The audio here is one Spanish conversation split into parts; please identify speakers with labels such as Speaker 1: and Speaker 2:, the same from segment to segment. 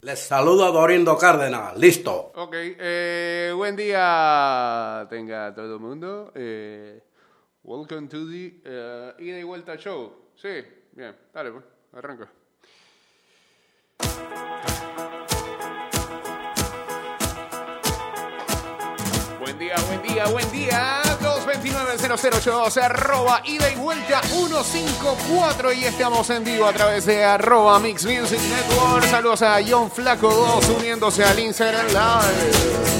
Speaker 1: Les saluda Dorindo Cárdenas, listo.
Speaker 2: Ok, eh, buen día tenga todo el mundo. Eh, welcome to the eh, ida y vuelta show. Sí, bien, dale, pues, arranca. Buen día, buen día, buen día. 229-0082, arroba ida y vuelta 154 y estamos en vivo a través de arroba Mix Music Network. Saludos a John Flaco 2 uniéndose al Instagram Live.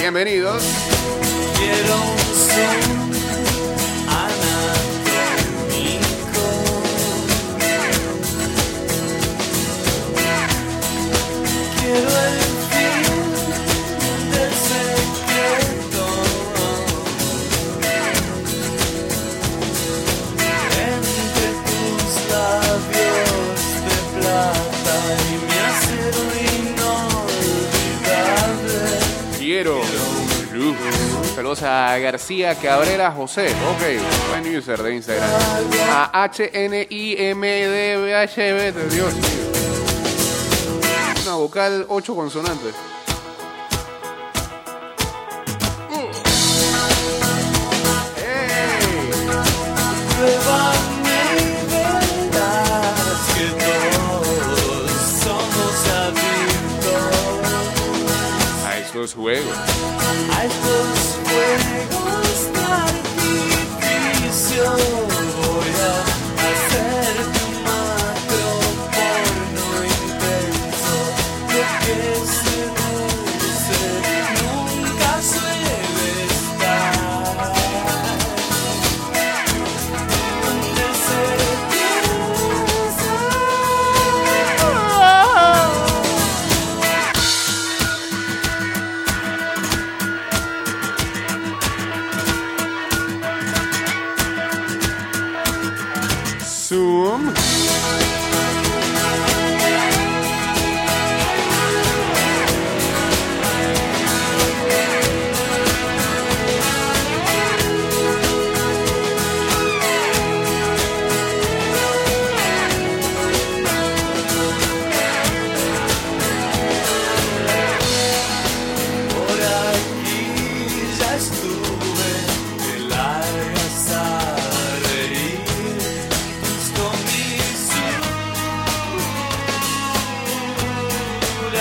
Speaker 2: Bienvenidos. Saludos a García Cabrera José. Ok, buen user de Instagram. A HNIMDBHB, de Dios mío. Una vocal, ocho consonantes. ¡Ey!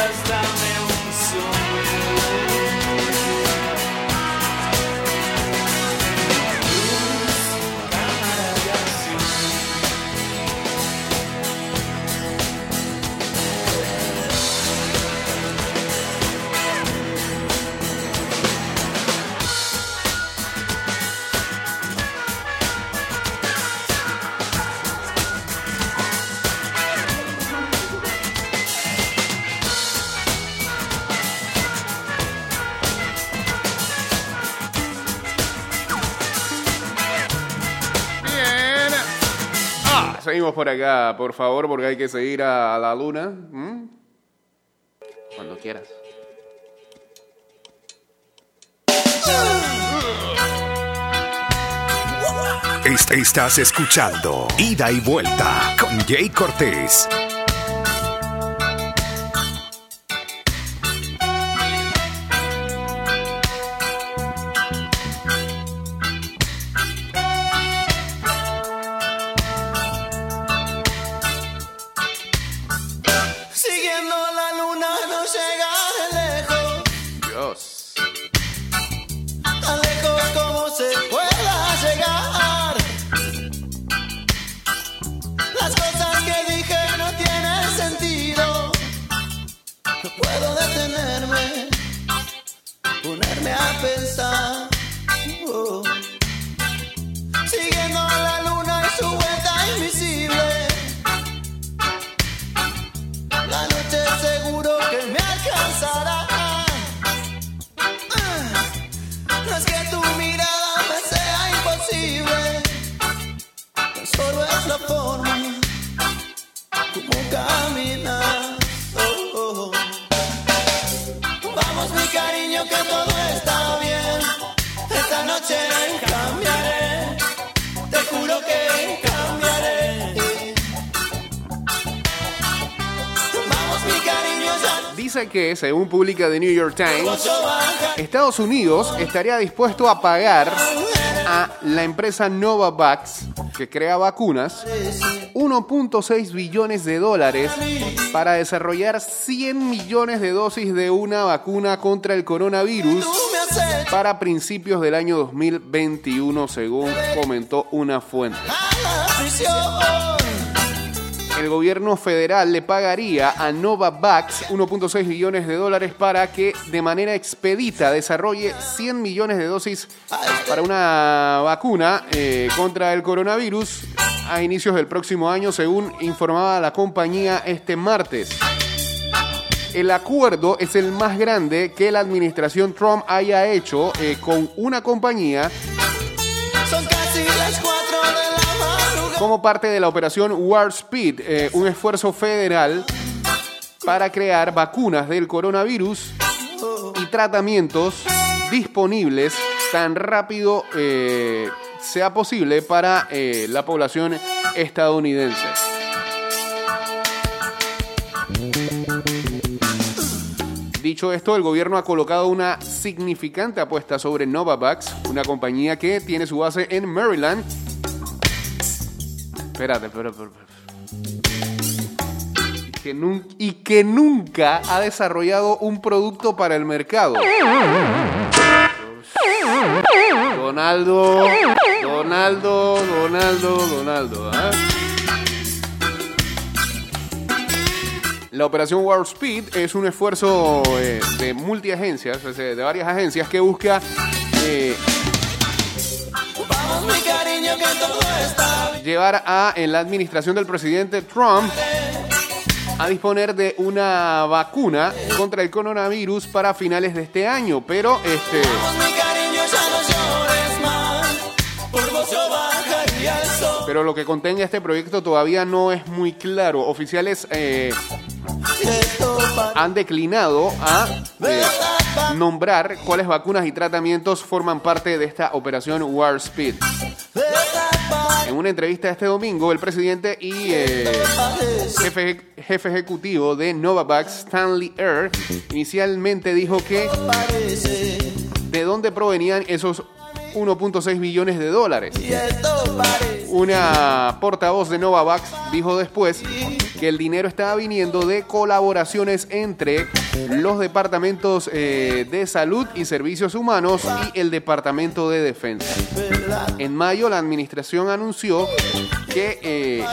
Speaker 2: lifestyle.
Speaker 3: Por
Speaker 2: acá, por favor, porque hay que seguir a la luna. Cuando quieras.
Speaker 4: Est- Estás escuchando Ida y Vuelta con Jay Cortés.
Speaker 3: No puedo detenerme, ponerme a pensar. Oh. Siguiendo la luna y su vuelta invisible. La noche seguro que me alcanzará. Ah, No es que tu mirada me sea imposible, solo es la forma Que,
Speaker 5: según publica The New York Times, Estados Unidos estaría dispuesto a pagar a la empresa Novavax, que crea vacunas, 1.6 billones de dólares para desarrollar 100 millones de dosis de una vacuna contra el coronavirus para principios del año 2021, según comentó una fuente. El gobierno federal le pagaría a Novavax 1.6 billones de dólares para que de manera expedita desarrolle 100 millones de dosis para una vacuna eh, contra el coronavirus a inicios del próximo año, según informaba la compañía este martes. El acuerdo es el más grande que la administración Trump haya hecho eh, con una compañía
Speaker 2: Son casi las
Speaker 5: como parte de la operación Warp Speed, eh, un esfuerzo federal para crear vacunas del coronavirus y tratamientos disponibles tan rápido eh, sea posible para eh, la población estadounidense. Dicho esto, el gobierno ha colocado una significante apuesta sobre Novavax, una compañía que tiene su base en Maryland Espérate, espérate, espérate. Y que, nunca ha desarrollado un producto para el mercado. Donaldo, Donaldo, Donaldo, Donaldo. ¿ah? La operación Warp Speed es un esfuerzo eh, de multiagencias, de varias agencias que busca eh, llevar a en la administración del presidente Trump a disponer de una vacuna contra el coronavirus para finales de este año, pero este pero lo que contenga este proyecto todavía no es muy claro. Oficiales eh, han declinado a eh, nombrar cuáles vacunas y tratamientos forman parte de esta operación Warp Speed. En una entrevista este domingo, el presidente y eh, jefe, jefe ejecutivo de Novavax, Stanley Air, inicialmente dijo que de dónde provenían esos 1.6 billones de dólares. Una portavoz de Novavax dijo después que el dinero estaba viniendo de colaboraciones entre los departamentos eh, de salud y servicios humanos y el departamento de defensa. En mayo la administración anunció que eh,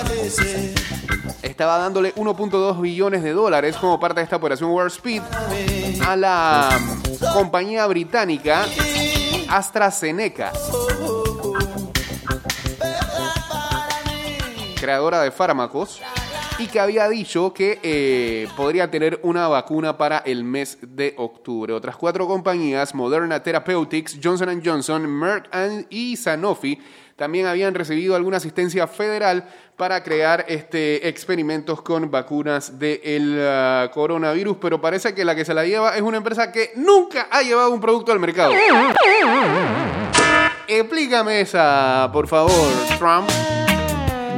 Speaker 5: estaba dándole 1.2 billones de dólares como parte de esta operación Warp Speed a la mm, compañía británica AstraZeneca, creadora de fármacos, y que había dicho que eh, podría tener una vacuna para el mes de octubre. Otras cuatro compañías, Moderna Therapeutics, Johnson Johnson, Merck y Sanofi, también habían recibido alguna asistencia federal para crear este, experimentos con vacunas del ah, coronavirus, pero parece que la que se la lleva es una empresa que nunca ha llevado un producto al mercado. Explícame esa, por favor, Trump.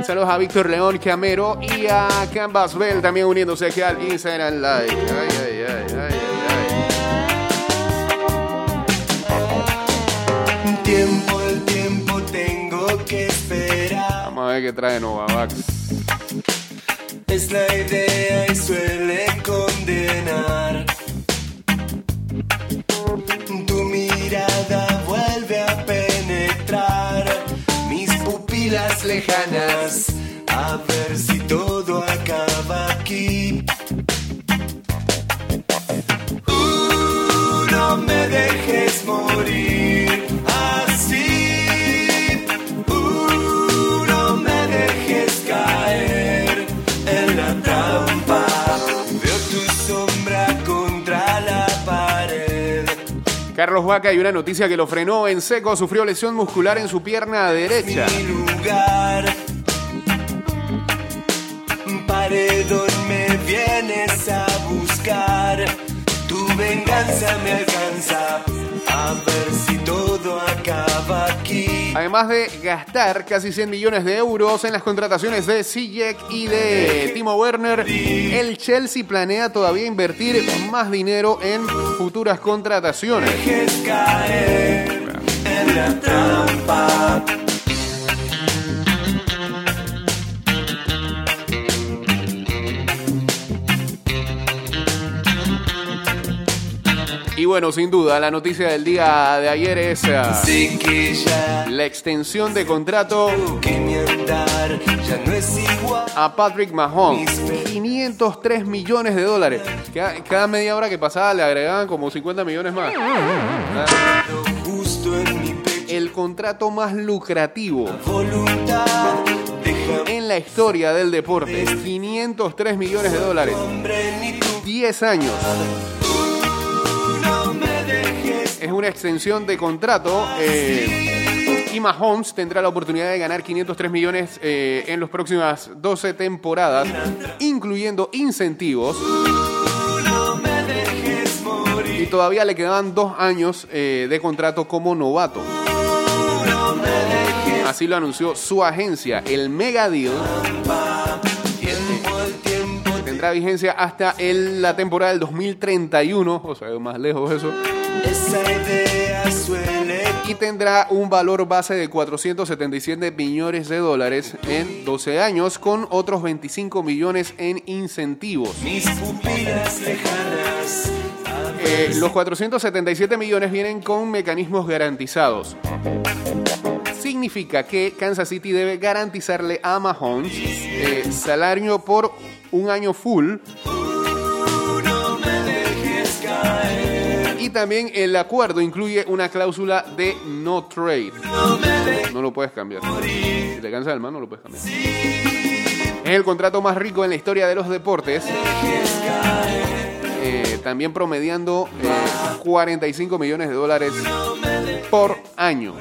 Speaker 5: Saludos a Víctor León Camero y a Canvas Bell también uniéndose aquí al Instagram Live. Ay, ay, ay, ay, ay, ay.
Speaker 2: Tiempo, el tiempo tengo que esperar.
Speaker 5: Vamos a ver qué trae Novavax.
Speaker 2: Es la idea y suele condenar. Lejanas. A ver si todo acaba aquí. No me dejes morir
Speaker 5: Carlos Vaca, hay una noticia que lo frenó en seco. Sufrió lesión muscular en su pierna derecha.
Speaker 2: Mi lugar. Paredón me vienes a buscar. Tu venganza me alcanza. A ver si.
Speaker 5: Además de gastar casi 100 millones de euros en las contrataciones de Sijek y de Timo Werner, el Chelsea planea todavía invertir más dinero en futuras contrataciones. Bueno, sin duda, la noticia del día de ayer es ah, la extensión de contrato a Patrick Mahomes. 503 millones de dólares. Cada, cada media hora que pasaba le agregaban como 50 millones más. El contrato más lucrativo en la historia del deporte. 503 millones de dólares.
Speaker 2: hombre ni tú
Speaker 5: 10 años. Una extensión de contrato. eh, y Mahomes tendrá la oportunidad de ganar 503 millones eh, en las próximas 12 temporadas, incluyendo incentivos. Y todavía le quedaban dos años eh, de contrato como novato. Así lo anunció su agencia. El Mega Deal tendrá vigencia hasta el- la temporada del 2031, o sea, más lejos eso.
Speaker 2: esa idea suele
Speaker 5: Y tendrá un valor base de 477 millones de dólares en 12 años, con otros 25 millones en incentivos.
Speaker 2: mis pupilas lejanas.
Speaker 5: Eh, los 477 millones vienen con mecanismos garantizados. Significa que Kansas City debe garantizarle a Mahomes eh, salario por un año full. Y también el acuerdo incluye una cláusula de no trade. No lo puedes cambiar. Si te cansa el man, no lo puedes cambiar. Es el contrato más rico en la historia de los deportes. Eh, también promediando eh, 45 millones de dólares por año.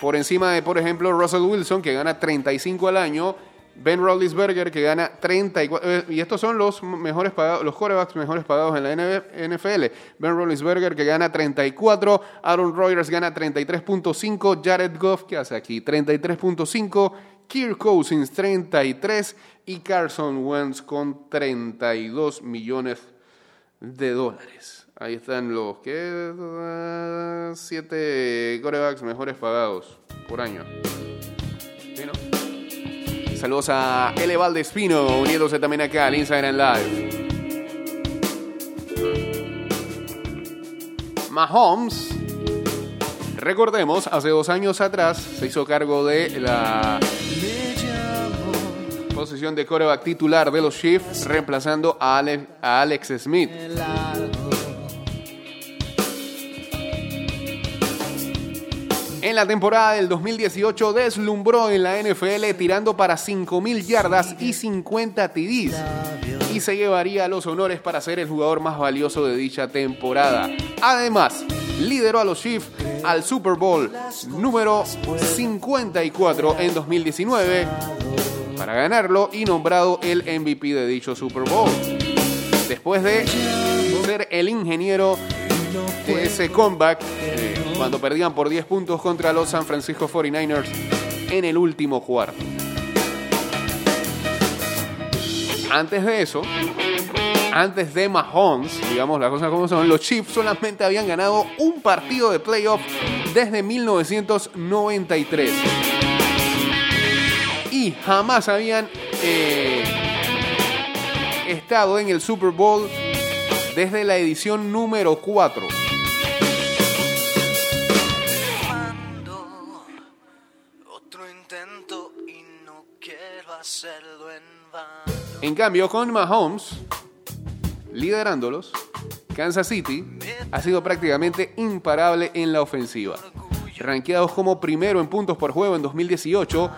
Speaker 5: Por encima de, por ejemplo, Russell Wilson, que gana 35 al año. Ben Roethlisberger, que gana 34. eh, y estos son los mejores pagados, los quarterbacks mejores pagados en la NFL. Ben Roethlisberger, que gana 34. Aaron Rodgers gana 33.5. Jared Goff, que hace aquí? 33.5. Kirk Cousins, 33. Y Carson Wentz con 32 millones de dólares. Ahí están los que siete corebacks mejores pagados por año. Saludos a L. Valdespino uniéndose también acá al Instagram Live. Mahomes, recordemos, hace dos años atrás se hizo cargo de la posición de coreback titular de los Chiefs, reemplazando a Ale- a Alex Smith. En la temporada del 2018 deslumbró en la NFL tirando para 5.000 yardas y 50 TDs y se llevaría los honores para ser el jugador más valioso de dicha temporada. Además, lideró a los Chiefs al Super Bowl número 54 en 2019 para ganarlo y nombrado el MVP de dicho Super Bowl. Después de ser el ingeniero de ese comeback eh, cuando perdían por 10 puntos contra los San Francisco 49ers en el último cuarto. Antes de eso, antes de Mahomes, digamos las cosas como son, los Chiefs solamente habían ganado un partido de playoff desde 1993 y jamás habían eh, estado en el Super Bowl desde la edición número 4.
Speaker 2: Hacerlo en vano.
Speaker 5: En cambio, con Mahomes liderándolos, Kansas City ha sido prácticamente imparable en la ofensiva. Ranqueados como primero en puntos por juego en 2018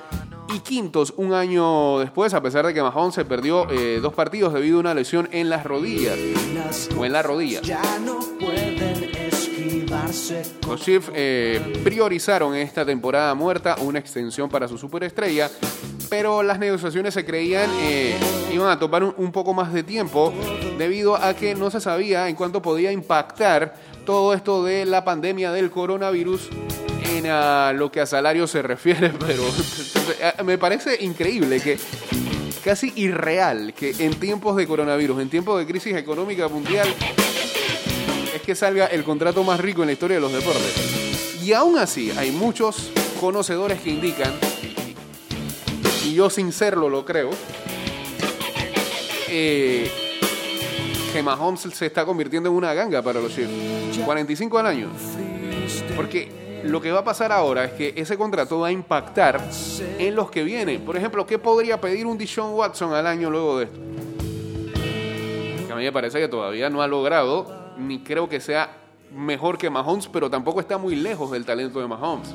Speaker 5: y quintos un año después, a pesar de que Mahomes se perdió eh, dos partidos debido a una lesión en las rodillas o en la rodilla.
Speaker 6: ya no pueden esquivarse.
Speaker 5: Los Chiefs eh, priorizaron esta temporada muerta una extensión para su superestrella, pero las negociaciones se creían eh, iban a tomar un, poco más de tiempo debido a que no se sabía en cuánto podía impactar todo esto de la pandemia del coronavirus en lo que a salario se refiere, pero eh, me parece increíble que casi irreal que en tiempos de coronavirus, en tiempos de crisis económica mundial, es que salga el contrato más rico en la historia de los deportes. Y aún así, hay muchos conocedores que indican, yo sin serlo lo creo, eh, que Mahomes se está convirtiendo en una ganga para los Chiefs. 45 al año. Porque lo que va a pasar ahora es que ese contrato va a impactar en los que vienen. Por ejemplo, ¿qué podría pedir un Deshaun Watson al año luego de esto? A mí me parece que todavía no ha logrado, ni creo que sea mejor que Mahomes, pero tampoco está muy lejos del talento de Mahomes.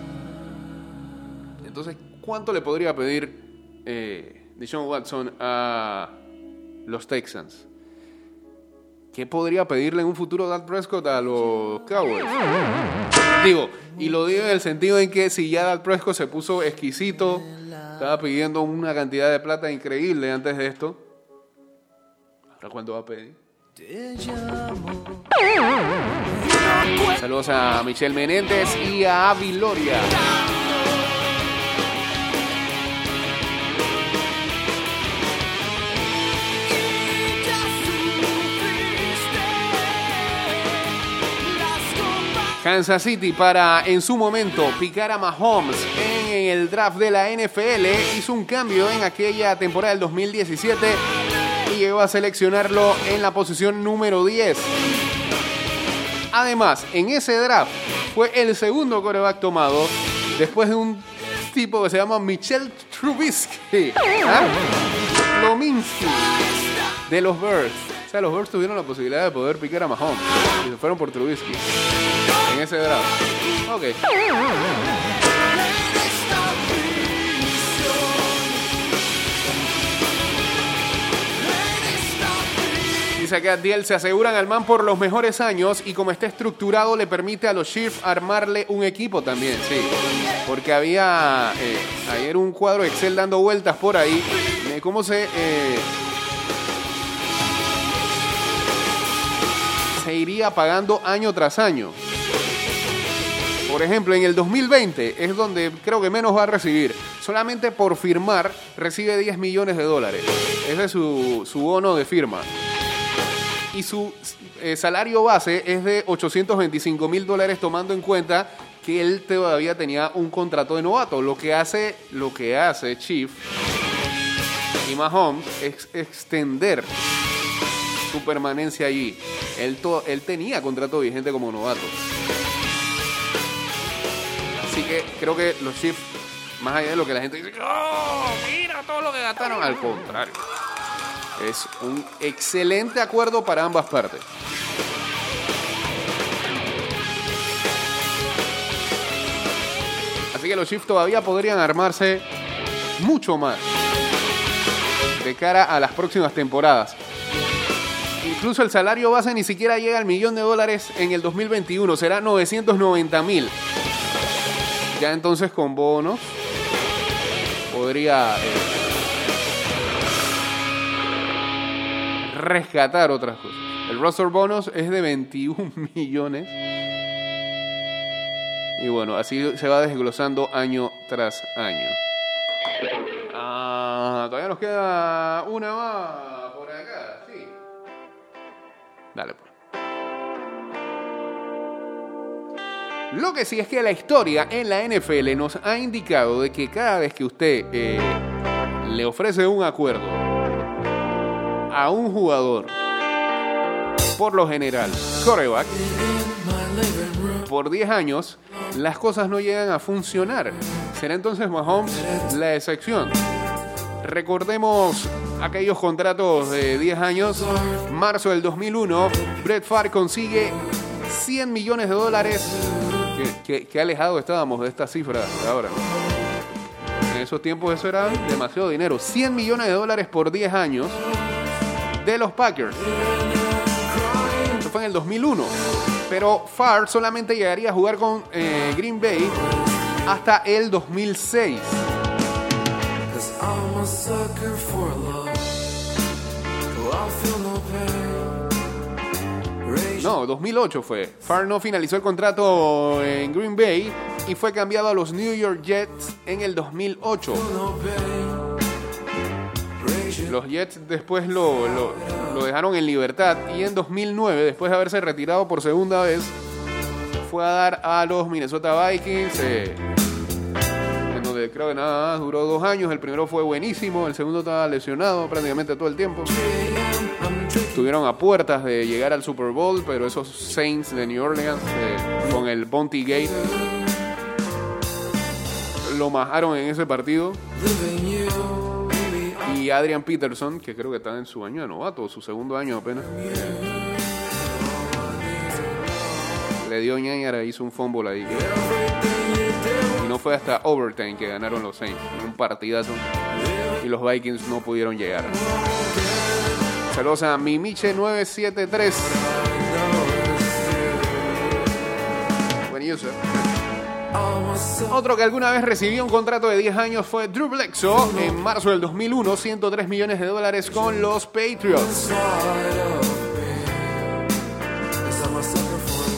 Speaker 5: Entonces, ¿cuánto le podría pedir eh, Deshaun Watson a los Texans? ¿Qué podría pedirle en un futuro Dak Prescott a los Cowboys? Digo, y lo digo en el sentido en que si ya Dak Prescott se puso exquisito, estaba pidiendo una cantidad de plata increíble antes de esto. ¿Ahora cuánto va a pedir? Saludos a Michelle Menéndez y a Avi Loria. Kansas City para en su momento picar a Mahomes en el draft de la NFL hizo un cambio en aquella temporada del 2017 y llegó a seleccionarlo en la posición número 10. Además, en ese draft fue el segundo coreback tomado después de un tipo que se llama Michel Trubisky. ¿Ah? Lominsky de los Birds. Los Birds tuvieron la posibilidad de poder picar a Mahomes y se fueron por Trubisky en ese draft. Ok. Dice que Adiel se aseguran al man por los mejores años y como está estructurado le permite a los Chiefs armarle un equipo también, sí. Porque había eh, ayer un cuadro Excel dando vueltas por ahí de cómo se eh, iría pagando año tras año. Por ejemplo, en el 2020 es donde creo que menos va a recibir. Solamente por firmar recibe 10 millones de dólares. Ese es su, su bono de firma. Y su eh, salario base es de 825 mil dólares tomando en cuenta que él todavía tenía un contrato de novato. Lo que hace, lo que hace Chief y Mahomes es extender su permanencia allí. Él, to- él tenía contrato vigente como novato. Así que creo que los Chiefs, más allá de lo que la gente dice, ¡Oh, mira todo lo que gastaron! Al contrario, es un excelente acuerdo para ambas partes. Así que los Chiefs todavía podrían armarse mucho más de cara a las próximas temporadas. Incluso el salario base ni siquiera llega al millón de dólares en el 2021, será 990 mil. Ya entonces con bonos podría eh, rescatar otras cosas. El roster bonus es de 21 millones. Y bueno, así se va desglosando año tras año. Ah, todavía nos queda una más. Dale, pues. Lo que sí es que la historia en la NFL nos ha indicado de que cada vez que usted eh, le ofrece un acuerdo a un jugador, por lo general, coreback, por 10 años, las cosas no llegan a funcionar. ¿Será entonces Mahomes la excepción? Recordemos aquellos contratos de 10 años. Marzo del 2001, Brett Favre consigue 100 millones de dólares. Qué, qué- qué alejado estábamos de esta cifra ahora. En esos tiempos eso era demasiado dinero. 100 millones de dólares por 10 años de los Packers. Eso fue en el 2001. Pero Favre solamente llegaría a jugar con eh, Green Bay hasta el 2006.
Speaker 7: Cause I'm a sucker for love. No pain. Rage
Speaker 5: No, 2008 fue. Farno finalizó el contrato en Green Bay y fue cambiado a los New York Jets en el 2008. Los Jets después lo, lo- lo dejaron en libertad y en 2009, después de haberse retirado por segunda vez, fue a dar a los Minnesota Vikings. eh, en donde creo que nada más duró dos años. El primero fue buenísimo, el segundo estaba lesionado prácticamente todo el tiempo. Estuvieron a puertas de llegar al Super Bowl, pero esos Saints de New Orleans eh, con el Bounty Gate lo majaron en ese partido. Y Adrian Peterson, que creo que está en su año de novato, su segundo año apenas. Le dio ñañara, hizo un fumble ahí. Y no fue hasta overtime que ganaron los Saints. Un partidazo. Y los Vikings no pudieron llegar. Saludos a Mimiche973. Buen user. Otro que alguna vez recibió un contrato de 10 años fue Drew Bledsoe en marzo del 2001, 103 millones de dólares con los Patriots.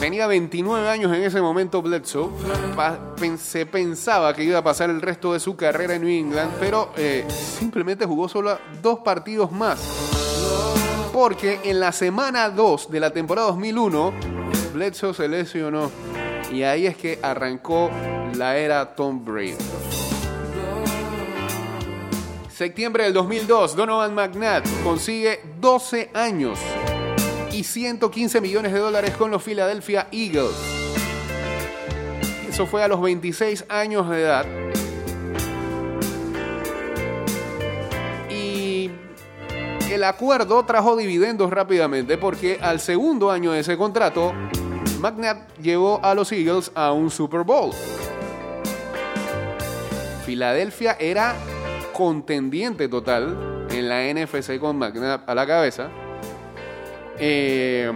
Speaker 5: Tenía 29 años en ese momento Bledsoe. Se pensaba que iba a pasar el resto de su carrera en New England, pero eh, simplemente jugó solo dos partidos más. Porque en la semana 2 de la temporada 2001, Bledsoe se lesionó. Y ahí es que arrancó la era Tom Brady. Septiembre del 2002, Donovan McNabb consigue 12 años y 115 millones de dólares con los Philadelphia Eagles. Eso fue a los 26 años de edad. El acuerdo trajo dividendos rápidamente porque al segundo año de ese contrato, McNabb llevó a los Eagles a un Super Bowl. Filadelfia era contendiente total en la NFC con McNabb a la cabeza. Eh,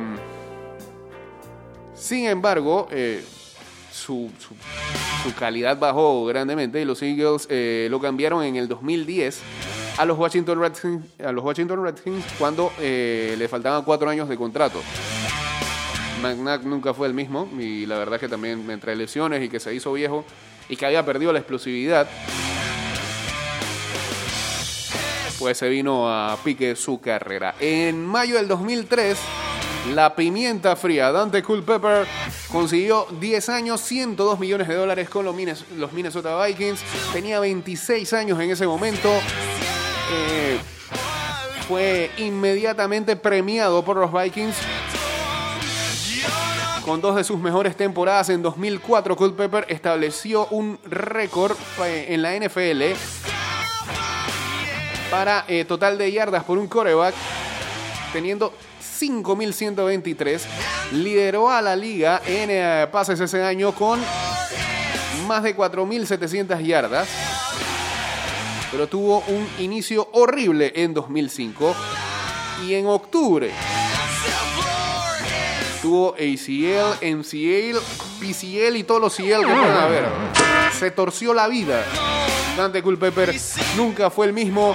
Speaker 5: sin embargo, eh, su, su- su calidad bajó grandemente y los Eagles eh, lo cambiaron en el 2010 a los Washington Redskins, a los Washington Redskins cuando eh, le faltaban cuatro años de contrato. McNabb nunca fue el mismo y la verdad que también entre lesiones y que se hizo viejo y que había perdido la explosividad, pues se vino a pique su carrera. En mayo del 2003, la pimienta fría Dante Culpepper consiguió 10 años, 102 millones de dólares con los Minnesota Vikings. Tenía 26 años en ese momento. Fue inmediatamente premiado por los Vikings con dos de sus mejores temporadas en 2004, Culpepper estableció un récord eh, en la NFL para eh, total de yardas por un coreback, teniendo 5.123. Lideró a la liga en eh, pases ese año con más de 4.700 yardas. Pero tuvo un inicio horrible en 2005. Y en octubre tuvo ACL, MCL, PCL y todos los CL que puedan haber. Se torció la vida. Dante Culpepper nunca fue el mismo.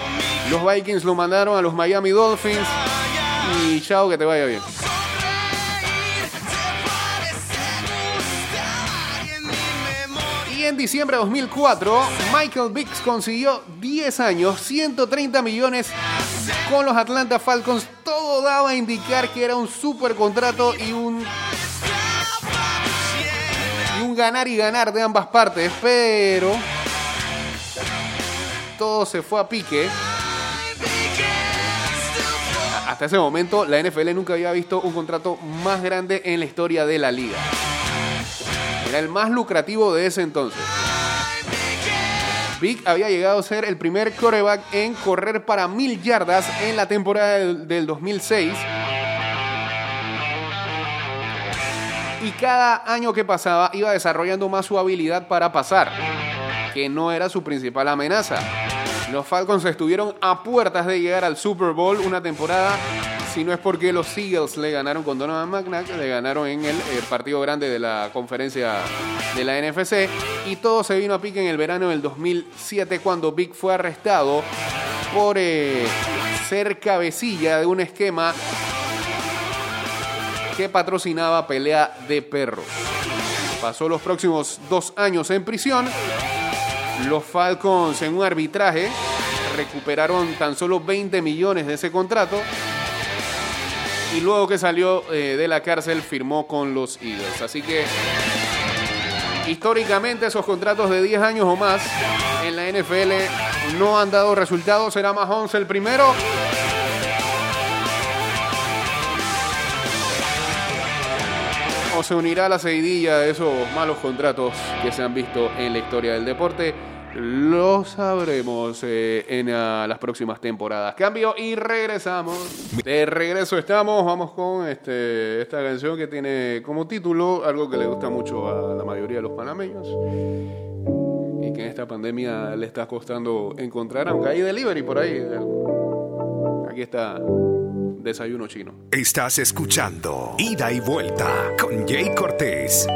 Speaker 5: Los Vikings lo mandaron a los Miami Dolphins. Y chao, que te vaya bien. En diciembre de 2004, Michael Biggs consiguió 10 años, 130 millones con los Atlanta Falcons. Todo daba a indicar que era un super contrato y un, y un ganar y ganar de ambas partes, pero todo se fue a pique. Hasta ese momento, la NFL nunca había visto un contrato más grande en la historia de la liga. Era el más lucrativo de ese entonces. Big había llegado a ser el primer coreback en correr para mil yardas en la temporada del 2006. Y cada año que pasaba iba desarrollando más su habilidad para pasar, que no era su principal amenaza. Los Falcons estuvieron a puertas de llegar al Super Bowl una temporada, si no es porque los Eagles le ganaron con Donovan McNabb, le ganaron en el, eh, partido grande de la conferencia de la NFC, y todo se vino a pique en el verano del 2007 cuando Big fue arrestado por eh, ser cabecilla de un esquema que patrocinaba pelea de perros. Pasó los próximos dos años en prisión. Los Falcons en un arbitraje recuperaron tan solo 20 millones de ese contrato. Y luego que salió eh, de la cárcel firmó con los Eagles. Así que históricamente esos contratos de 10 años o más en la NFL no han dado resultados. Será Mahomes el primero. O se unirá a la seguidilla de esos malos contratos que se han visto en la historia del deporte. Lo sabremos eh, en ah, las próximas temporadas. Cambio y regresamos. De regreso estamos. Vamos con este, esta canción que tiene como título algo que le gusta mucho a la mayoría de los panameños. Y que en esta pandemia le está costando encontrar, aunque hay delivery por ahí. Aquí está Desayuno Chino.
Speaker 3: Estás escuchando Ida y Vuelta con Jay Cortés.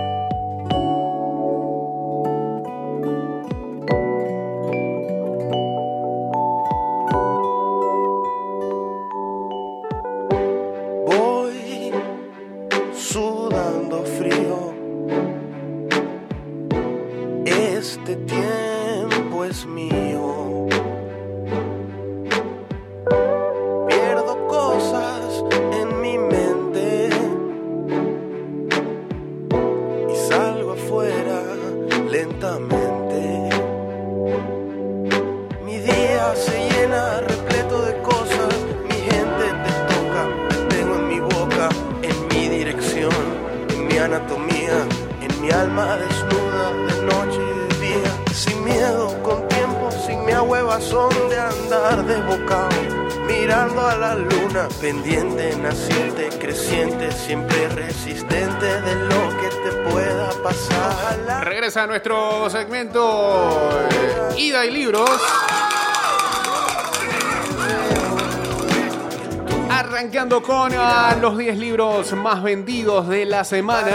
Speaker 5: Con ah, los 10 libros más vendidos de la semana.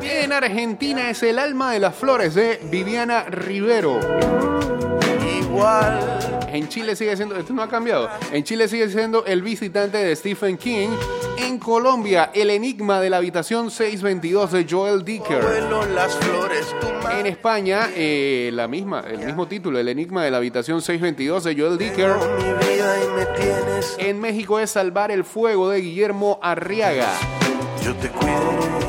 Speaker 5: En Argentina es El alma de las flores de Viviana Rivero.
Speaker 2: igual.
Speaker 5: En Chile sigue siendo, esto no ha cambiado. En Chile sigue siendo El visitante de Stephen King. En Colombia, El enigma de la habitación 622 de Joel Dicker. En España, eh, la misma, el mismo título, El Enigma de la Habitación 622 de Joel Dicker. En México es Salvar el Fuego de Guillermo Arriaga.
Speaker 2: Yo te cuidaré.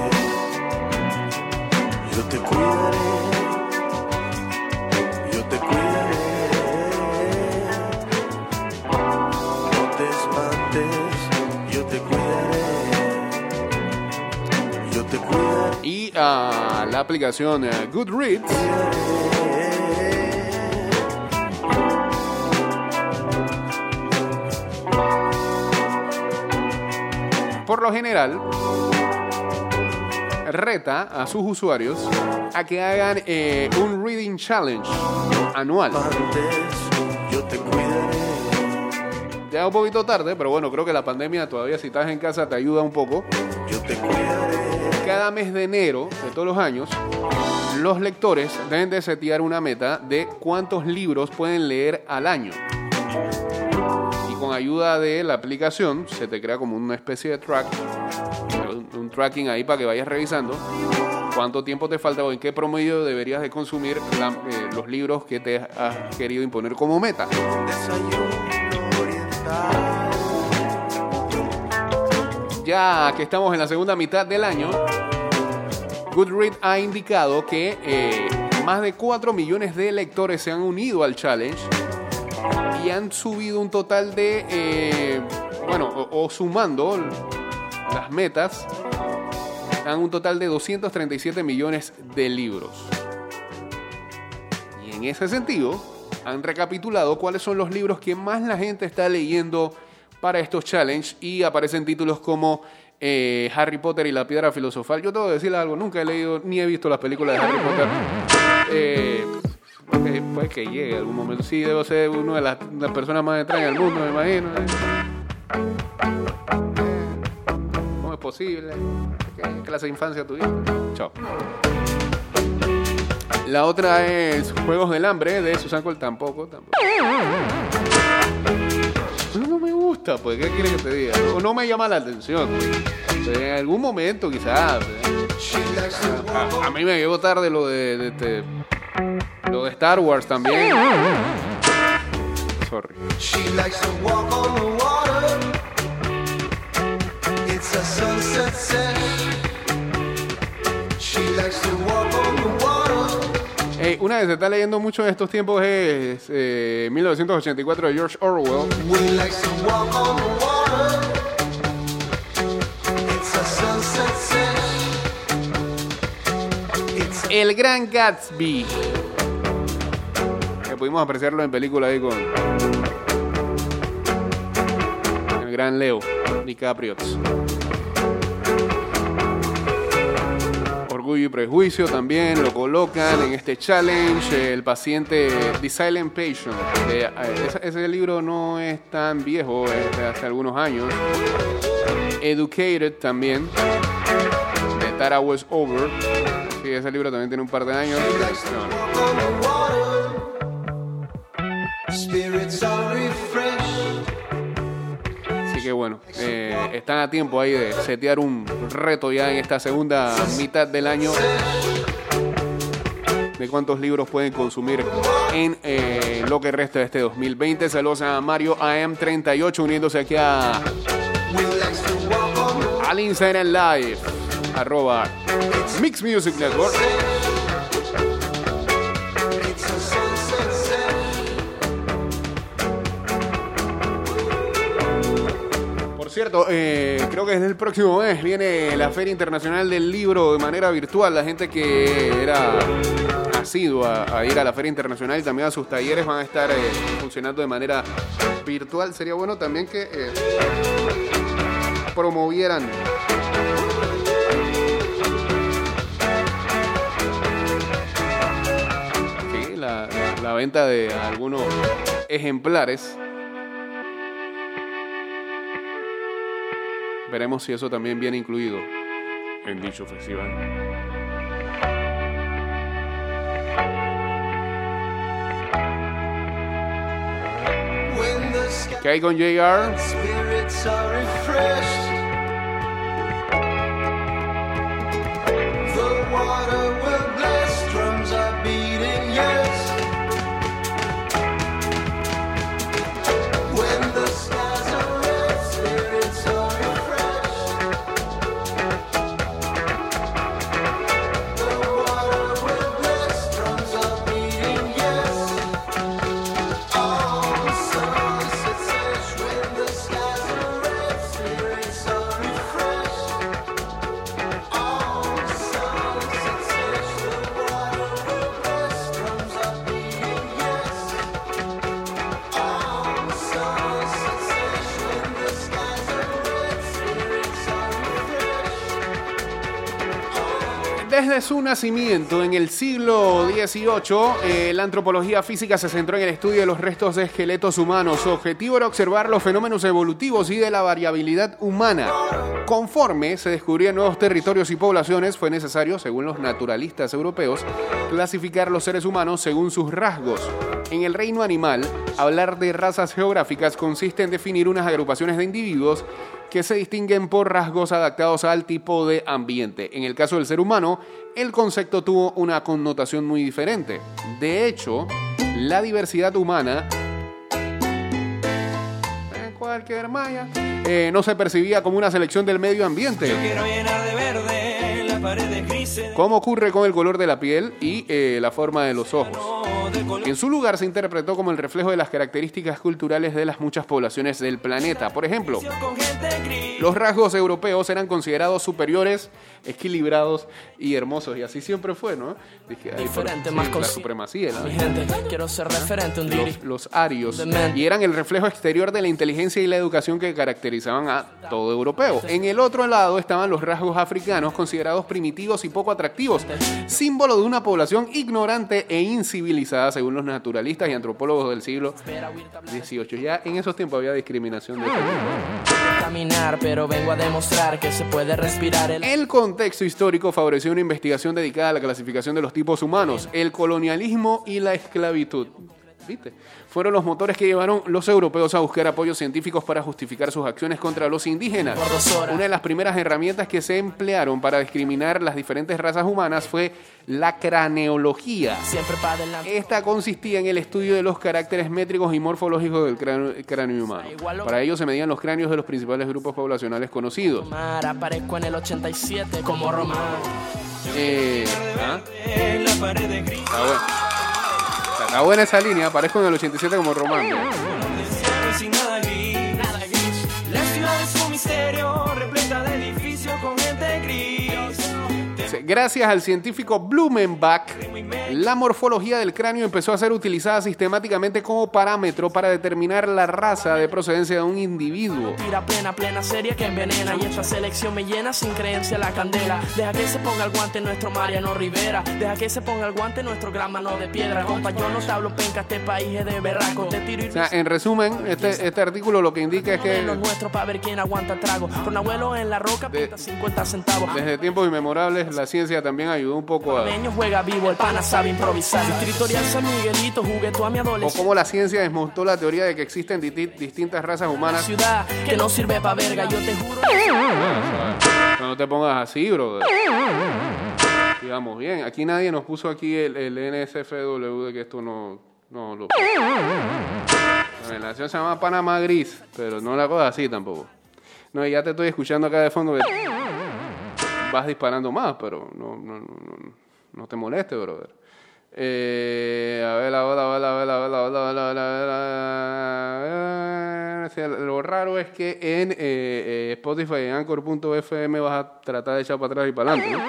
Speaker 5: La aplicación eh, Goodreads. Por lo general, reta a sus usuarios a que hagan eh, un Reading Challenge anual. Ya un poquito tarde, pero bueno, creo que la pandemia todavía si estás en casa te ayuda un poco.
Speaker 2: Yo te cuidaré.
Speaker 5: Cada mes de enero de todos los años, los lectores deben de setear una meta de cuántos libros pueden leer al año. Y con ayuda de la aplicación se te crea como una especie de track, un, tracking ahí para que vayas revisando cuánto tiempo te falta o en qué promedio deberías de consumir eh, los libros que te has querido imponer como meta. Ya que estamos en la segunda mitad del año, Goodreads ha indicado que eh, más de 4 millones de lectores se han unido al challenge y han subido un total de, eh, bueno, o, o sumando las metas, dan un total de 237 millones de libros. Y en ese sentido, han recapitulado cuáles son los libros que más la gente está leyendo para estos challenges y aparecen títulos como eh, Harry Potter y la piedra filosofal. Yo tengo que decirle algo, nunca he leído ni he visto las películas de Harry Potter. Eh, puede que llegue algún momento. Sí, debo ser una de las, las personas más extrañas del mundo, me imagino. ¿eh? ¿Cómo es posible? ¿Qué clase de infancia tuviste? Chao. La otra es Juegos del Hambre de Susan Cole, tampoco, tampoco. No, no gusta, pues, ¿qué quieres que te diga? O no me llama la atención. pues. En algún momento, quizás. A, a mí me llegó tarde lo de, de este- lo de Star Wars también. Sorry.
Speaker 2: It's a sunset set.
Speaker 5: Una que se está leyendo mucho en estos tiempos es eh, 1984 de George Orwell. El Gran Gatsby. Que pudimos apreciarlo en película ahí con el gran Leo DiCaprio. Orgullo y prejuicio también lo colocan en este challenge. El paciente The Silent Patient. eh, ese, libro no es tan viejo, es de hace algunos años. Educated también. De Tara Westover. Sí, ese libro también tiene un par de años. No, que bueno, eh, están a tiempo ahí de setear un reto ya en esta segunda mitad del año de cuántos libros pueden consumir en eh, lo que resta de este 2020. Saludos a Mario AM38 uniéndose aquí a al Instagram Live, arroba Mix Music Network. Cierto, eh, creo que desde el próximo mes viene la Feria Internacional del Libro de manera virtual. La gente que era asidua a ir a la Feria Internacional y también a sus talleres van a estar eh, funcionando de manera virtual. Sería bueno también que eh, promovieran la venta de algunos ejemplares. Veremos si eso también viene incluido en dicho festival. ¿Qué hay con JR? Su nacimiento en el siglo XVIII, eh, la antropología física se centró en el estudio de los restos de esqueletos humanos. Su objetivo era observar los fenómenos evolutivos y de la variabilidad humana. Conforme se descubrían nuevos territorios y poblaciones, fue necesario, según los naturalistas europeos, clasificar los seres humanos según sus rasgos. En el reino animal, hablar de razas geográficas consiste en definir unas agrupaciones de individuos que se distinguen por rasgos adaptados al tipo de ambiente. En el caso del ser humano, el concepto tuvo una connotación muy diferente. De hecho, la diversidad humana malla eh, no se percibía como una selección del medio ambiente.
Speaker 6: Quiero llenar de verde
Speaker 5: como ocurre con el color de la piel y eh, la forma de los ojos. En su lugar se interpretó como el reflejo de las características culturales de las muchas poblaciones del planeta. Por ejemplo, los rasgos europeos eran considerados superiores, equilibrados y hermosos. Y así siempre fue, ¿no? Dije,
Speaker 6: Diferente,
Speaker 5: sí,
Speaker 6: más
Speaker 5: la
Speaker 6: consci-
Speaker 5: supremacía. la-
Speaker 6: Mi gente, quiero ser referente un
Speaker 5: los, los arios y eran el reflejo exterior de la inteligencia y la educación que caracterizaban a todo europeo. En el otro lado estaban los rasgos africanos considerados primitivos y poco atractivos, símbolo de una población ignorante e incivilizada según los naturalistas y antropólogos del siglo XVIII. Ya en esos tiempos había discriminación de.
Speaker 6: Caminar, pero vengo a demostrar que se puede respirar el
Speaker 5: El contexto histórico favoreció una investigación dedicada a la clasificación de los tipos humanos, el colonialismo y la esclavitud. ¿viste? Fueron los motores que llevaron los europeos a buscar apoyos científicos para justificar sus acciones contra los indígenas. Una de las primeras herramientas que se emplearon para discriminar las diferentes razas humanas fue la craneología. Esta consistía en el estudio de los caracteres métricos y morfológicos del cráneo, cráneo humano. Para ello se medían los cráneos de los principales grupos poblacionales conocidos.
Speaker 6: Mar, aparezco en el 87 como Román.
Speaker 5: Eh, ¿ah? Está bueno. Está buena esa línea, aparezco en el 87 como Román. Gracias al científico Blumenbach, la morfología del cráneo empezó a ser utilizada sistemáticamente como parámetro para determinar la raza de procedencia de un individuo.
Speaker 6: Tira plena, plena serie que envenena y esta selección me llena sin creencia la candela. Deja que se ponga el guante nuestro Mariano Rivera. Deja que se ponga el guante nuestro gran mano de piedra. Compa, yo no te hablo penca, este país es de berraco. Te tiro y
Speaker 5: O sea, en resumen, este, este artículo lo que indica es que
Speaker 6: los nuestros para ver quién aguanta trago. Con abuelo en la roca
Speaker 5: De-
Speaker 6: pinta 50 centavos.
Speaker 5: desde tiempos inmemorables la también ayudó un poco a...
Speaker 6: Pequeño juega vivo, el pana sabe improvisar. Distritorial San Miguelito, jugué tú a mi
Speaker 5: O cómo la ciencia desmontó la teoría de que existen disti- distintas razas humanas.
Speaker 6: Ciudad que no sirve para verga, yo te juro.
Speaker 5: No te pongas así, brother. Digamos bien. Aquí nadie nos puso aquí el, el NSFW de que esto no, no lo. La relación se llama Panamá Gris, pero no la cosa así tampoco. No, y ya te estoy escuchando acá de fondo que vas disparando más, pero no, no, no, no, te molestes, brother. Eh, a ver, a ver, a ver, a ver, a ver, a ver, a Lo raro es que en eh, eh, Spotify, en Anchor.fm vas a tratar de echar para atrás y para adelante, ¿no?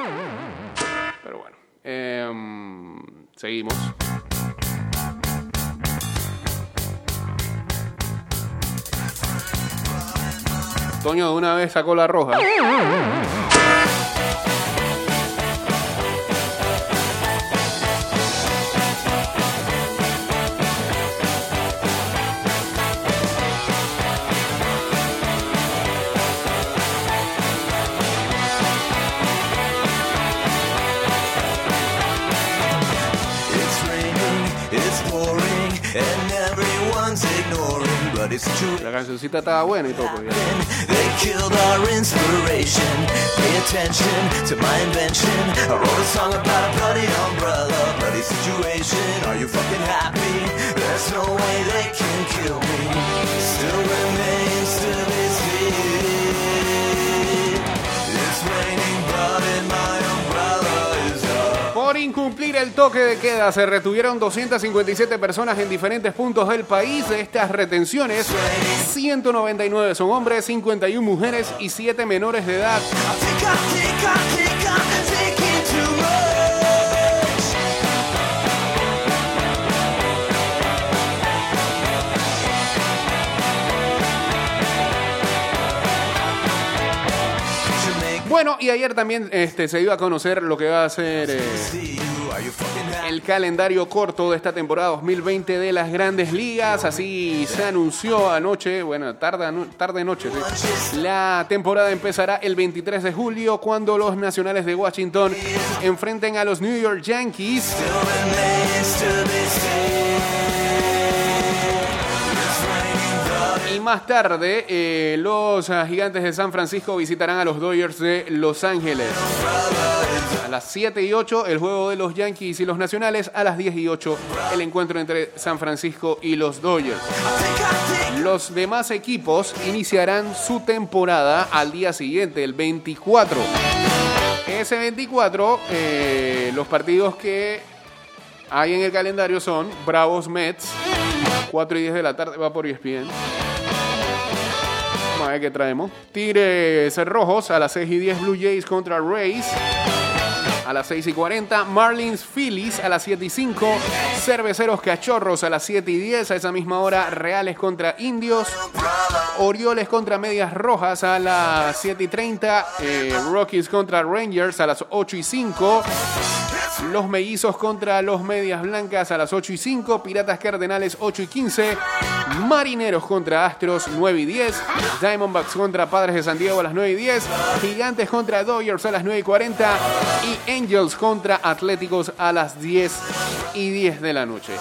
Speaker 5: Pero bueno, em, seguimos. Toño de una vez sacó la roja.
Speaker 2: It's true.
Speaker 5: La cancioncita estaba buena y todo.
Speaker 2: They killed our inspiration. Pay attention to my invention. I wrote a song about a bloody umbrella, bloody situation. Are you fucking happy? There's no way they can kill me. Still remains to be
Speaker 5: Por incumplir el toque de queda se retuvieron 257 personas en diferentes puntos del país. Estas retenciones, 199 son hombres, 51 mujeres y 7 menores de edad. Bueno, y ayer también este, se iba a conocer lo que va a ser eh, el calendario corto de esta temporada 2020 de las grandes ligas. Así se anunció anoche, bueno, tarde, tarde noche. La temporada empezará el 23 de julio cuando los nacionales de Washington enfrenten a los New York Yankees. Más tarde, eh, los ah, gigantes de San Francisco visitarán a los Dodgers de Los Ángeles. A las 7 y 8, el juego de los Yankees y los Nacionales. A las 10 y 8, el encuentro entre San Francisco y los Dodgers. Los demás equipos iniciarán su temporada al día siguiente, el 24. Ese 24, eh, los partidos que hay en el calendario son Bravos Mets, 4 y 10 de la tarde, va por ESPN. Vamos a ver qué traemos. Tigres Rojos a las 6 y 10, Blue Jays contra Rays. A las 6 y 40, Marlins Phillies. A las 7 y 5, Cerveceros Cachorros. A las 7 y 10, a esa misma hora, Reales contra Indios, Orioles contra Medias Rojas. A las 7 y 30, eh, Rockies contra Rangers. A las 8 y 5, los Mellizos contra los Medias Blancas. A las 8 y 5, Piratas Cardenales 8 y 15, Marineros contra Astros 9 y 10. Diamondbacks contra Padres de San Diego a las 9 y 10. Gigantes contra Dodgers a las 9 y 40. Y Angels contra Atléticos a las 10 y 10 de la noche.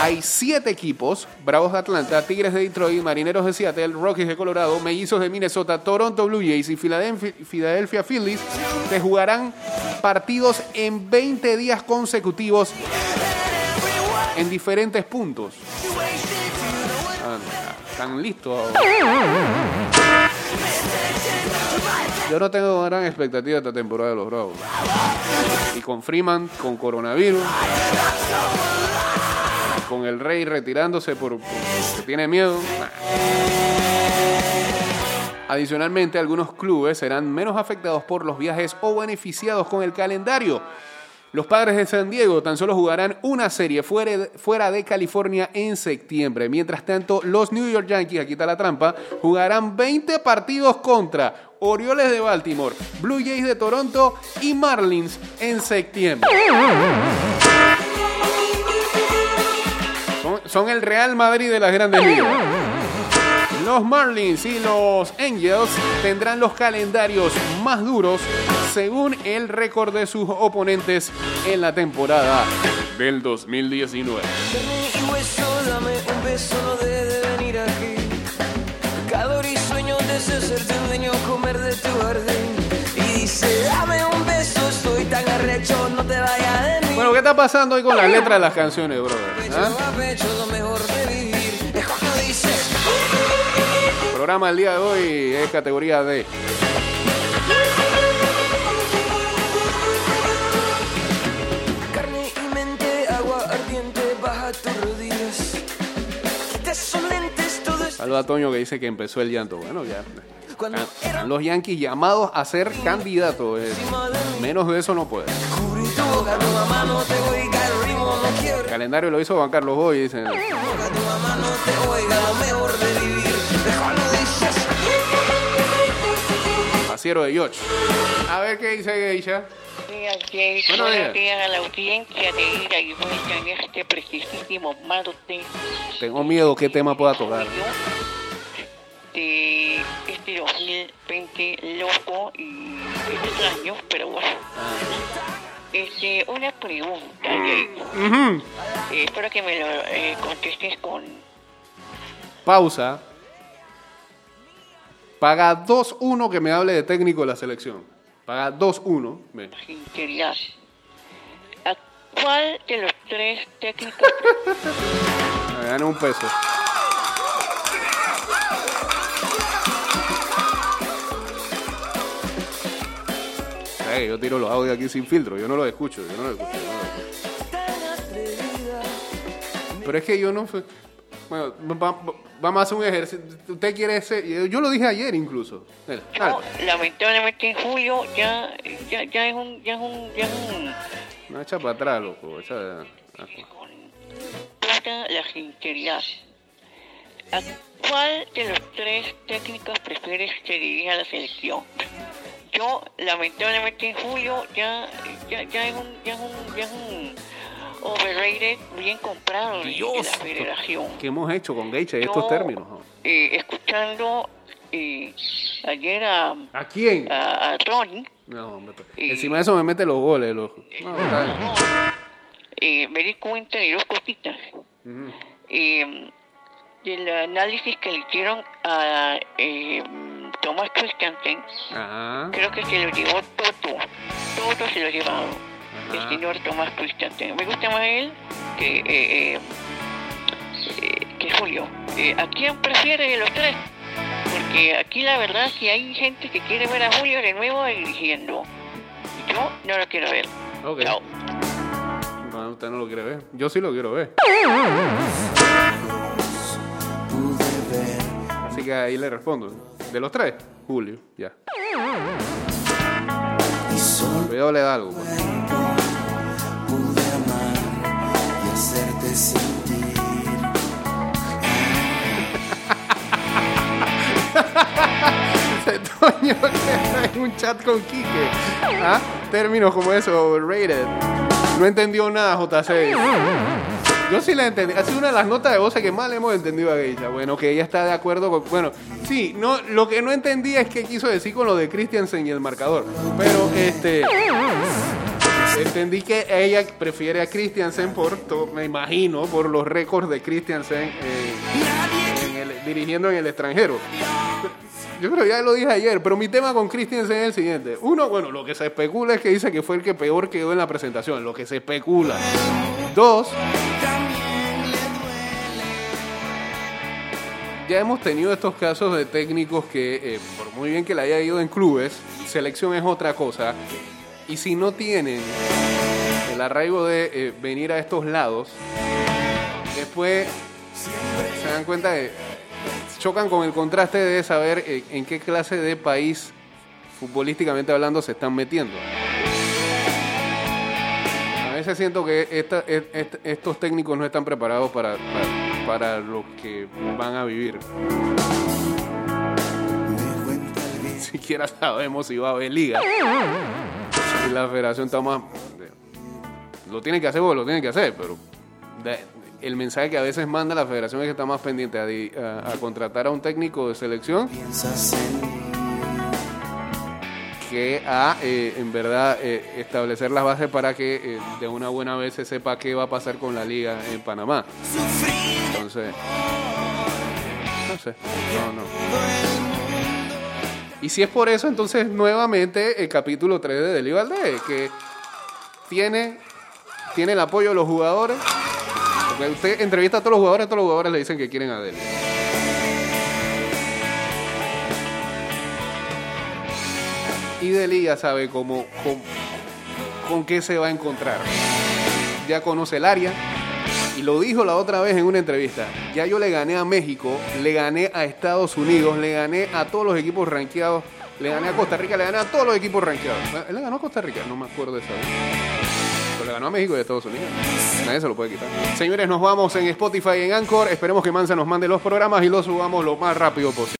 Speaker 5: Hay siete equipos: Bravos de Atlanta, Tigres de Detroit, Marineros de Seattle, Rockies de Colorado, Mellizos de Minnesota, Toronto Blue Jays y Philadelphia Phillies que jugarán partidos en 20 días consecutivos en diferentes puntos. Están listos. Yo no tengo gran expectativa de esta temporada de los Bravos. Y con Freeman, con coronavirus, con el Rey retirándose por, porque tiene miedo. Adicionalmente, algunos clubes serán menos afectados por los viajes o beneficiados con el calendario. Los padres de San Diego tan solo jugarán una serie fuera de, fuera de California en septiembre. Mientras tanto, los New York Yankees, aquí está la trampa, jugarán 20 partidos contra Orioles de Baltimore, Blue Jays de Toronto y Marlins en septiembre. Son, son el Real Madrid de las grandes ligas. Los Marlins y los Angels tendrán los calendarios más duros según el récord de sus oponentes en la temporada del 2019.
Speaker 7: Carne y hueso, dame un beso, no debe venir aquí. Pecador y sueño deseo ser tu dueño, comer de tu jardín. Y dice, dame un beso, estoy tan arrecho, no te vayas de mí.
Speaker 5: Bueno, ¿qué está pasando hoy con las letras de las canciones, brother? ¿Ah? Programa del día de hoy es categoría D.
Speaker 7: carne y mente, agua ardiente, baja tus rodillas. Quita esos lentes, todo es
Speaker 5: Saluda a Toño que dice que empezó el llanto. Bueno, ya. Están
Speaker 7: era
Speaker 5: los Yankees llamados a ser candidatos. eh. Menos de eso no puede.
Speaker 7: el
Speaker 5: calendario lo hizo Juan Carlos Boy, dicen. Asiero de Yoch. A ver qué dice Geisha. Buenos días.
Speaker 8: Buenos días a la audiencia de ida y vuelta en este precisísimo martes.
Speaker 5: Tengo miedo qué tema pueda tocar.
Speaker 8: De este 2020 loco y extraño, pero bueno. Este, una pregunta, Jay. Eh, espero que me lo eh, contestes con
Speaker 5: Pausa. Paga 2-1 que me hable de técnico de la selección. Paga 2-1. Ve.
Speaker 8: sinceridad. ¿A cuál de los tres técnicos
Speaker 5: Me gana un peso. Ey, yo tiro los audios aquí sin filtro, yo no los escucho, yo no los escucho. yo no los escucho. Pero es que yo no... Bueno, va- va- vamos a hacer un ejercicio. Usted quiere ser... Yo lo dije ayer incluso. Dale.
Speaker 8: lamentablemente en julio ya, ya, ya es un, ya es un, ya es un,
Speaker 5: No, echa para atrás, loco. Echa... ah,
Speaker 8: con la sinceridad. ¿A cuál de los tres técnicos prefieres que dirija la selección? Yo, lamentablemente en julio ya, ya, ya es un, ya es un, ya es un overrated bien comprado de- la federación.
Speaker 5: ¿Qué hemos hecho con Geisha en
Speaker 8: Yo,
Speaker 5: estos términos? no?
Speaker 8: eh, escuchando eh, ayer a,
Speaker 5: ¿A quién?
Speaker 8: a, a Ronnie,
Speaker 5: No, hombre. pero-
Speaker 8: Y-
Speaker 5: Encima de eso me mete los goles. Los... No,
Speaker 8: eh, me di cuenta de dos cositas. Eh, del análisis que le hicieron a eh, Tomás Christiansen,
Speaker 5: Ajá.
Speaker 8: creo que se lo llevó todo. Todo se lo llevado.
Speaker 5: Ajá.
Speaker 8: El señor Tomás Christiansen. Me gusta más él que, eh, eh, que Julio. Eh, ¿A quién prefiere de los tres? Porque aquí la verdad que hay gente que quiere ver a Julio de nuevo dirigiendo. Yo no lo quiero ver.
Speaker 5: Ok.
Speaker 8: Chao.
Speaker 5: No, usted no lo quiere ver. Yo sí lo quiero ver. Así que ahí le respondo. De los tres, Julio, ya. Cuidado le da algo. pues.
Speaker 9: Hacerte sentir.
Speaker 5: Toño en un chat con Quique. ¿Ah? Términos como eso, overrated. No entendió nada, JC. Yo sí la entendí. Ha sido una de las notas de voz que más le hemos entendido a Geisha. Bueno, que ella está de acuerdo con. Bueno, sí, no, lo que no entendía es qué quiso decir con lo de Christiansen y el marcador. Pero este. Entendí que ella prefiere a Christiansen por, to- me imagino, por los récords de Christiansen dirigiendo en el extranjero. Yo creo que ya lo dije ayer, pero mi tema con Christiansen es el siguiente. Uno, bueno, lo que se especula es que dice que fue el que peor quedó en la presentación, lo que se especula. Dos, ya hemos tenido estos casos de técnicos que, eh, por muy bien que le haya ido en clubes, selección es otra cosa. Y si no tienen el arraigo de eh, venir a estos lados, después se dan cuenta de chocan con el contraste de saber eh, en qué clase de país futbolísticamente hablando se están metiendo. A veces siento que esta- et- estos técnicos no están preparados para, para, para lo que van a vivir. Ni siquiera sabemos si va a haber liga. La federación está más... Lo tiene que hacer porque lo tiene que hacer, pero el mensaje que a veces manda la federación es que está más pendiente a, contratar a un técnico de selección que a, eh, en verdad, eh, establecer las bases para que eh, de una buena vez se sepa qué va a pasar con la liga en Panamá. Entonces, no sé, no, no. Y si es por eso, entonces nuevamente el capítulo 3 de Deli Valdés, que tiene, tiene el apoyo de los jugadores. Porque usted entrevista a todos los jugadores, todos los jugadores le dicen que quieren a Deli. Y Deli ya sabe cómo, con, con qué se va a encontrar. Ya conoce el área. Lo dijo la otra vez en una entrevista. Ya yo le gané a México, le gané a Estados Unidos, le gané a todos los equipos rankeados, le gané a Costa Rica, le gané a todos los equipos rankeados. ¿Él le ganó a Costa Rica? No me acuerdo de eso. Pero le ganó a México y a Estados Unidos. Nadie se lo puede quitar. Señores, nos vamos en Spotify en Anchor. Esperemos que Mansa nos mande los programas y los subamos lo más rápido posible.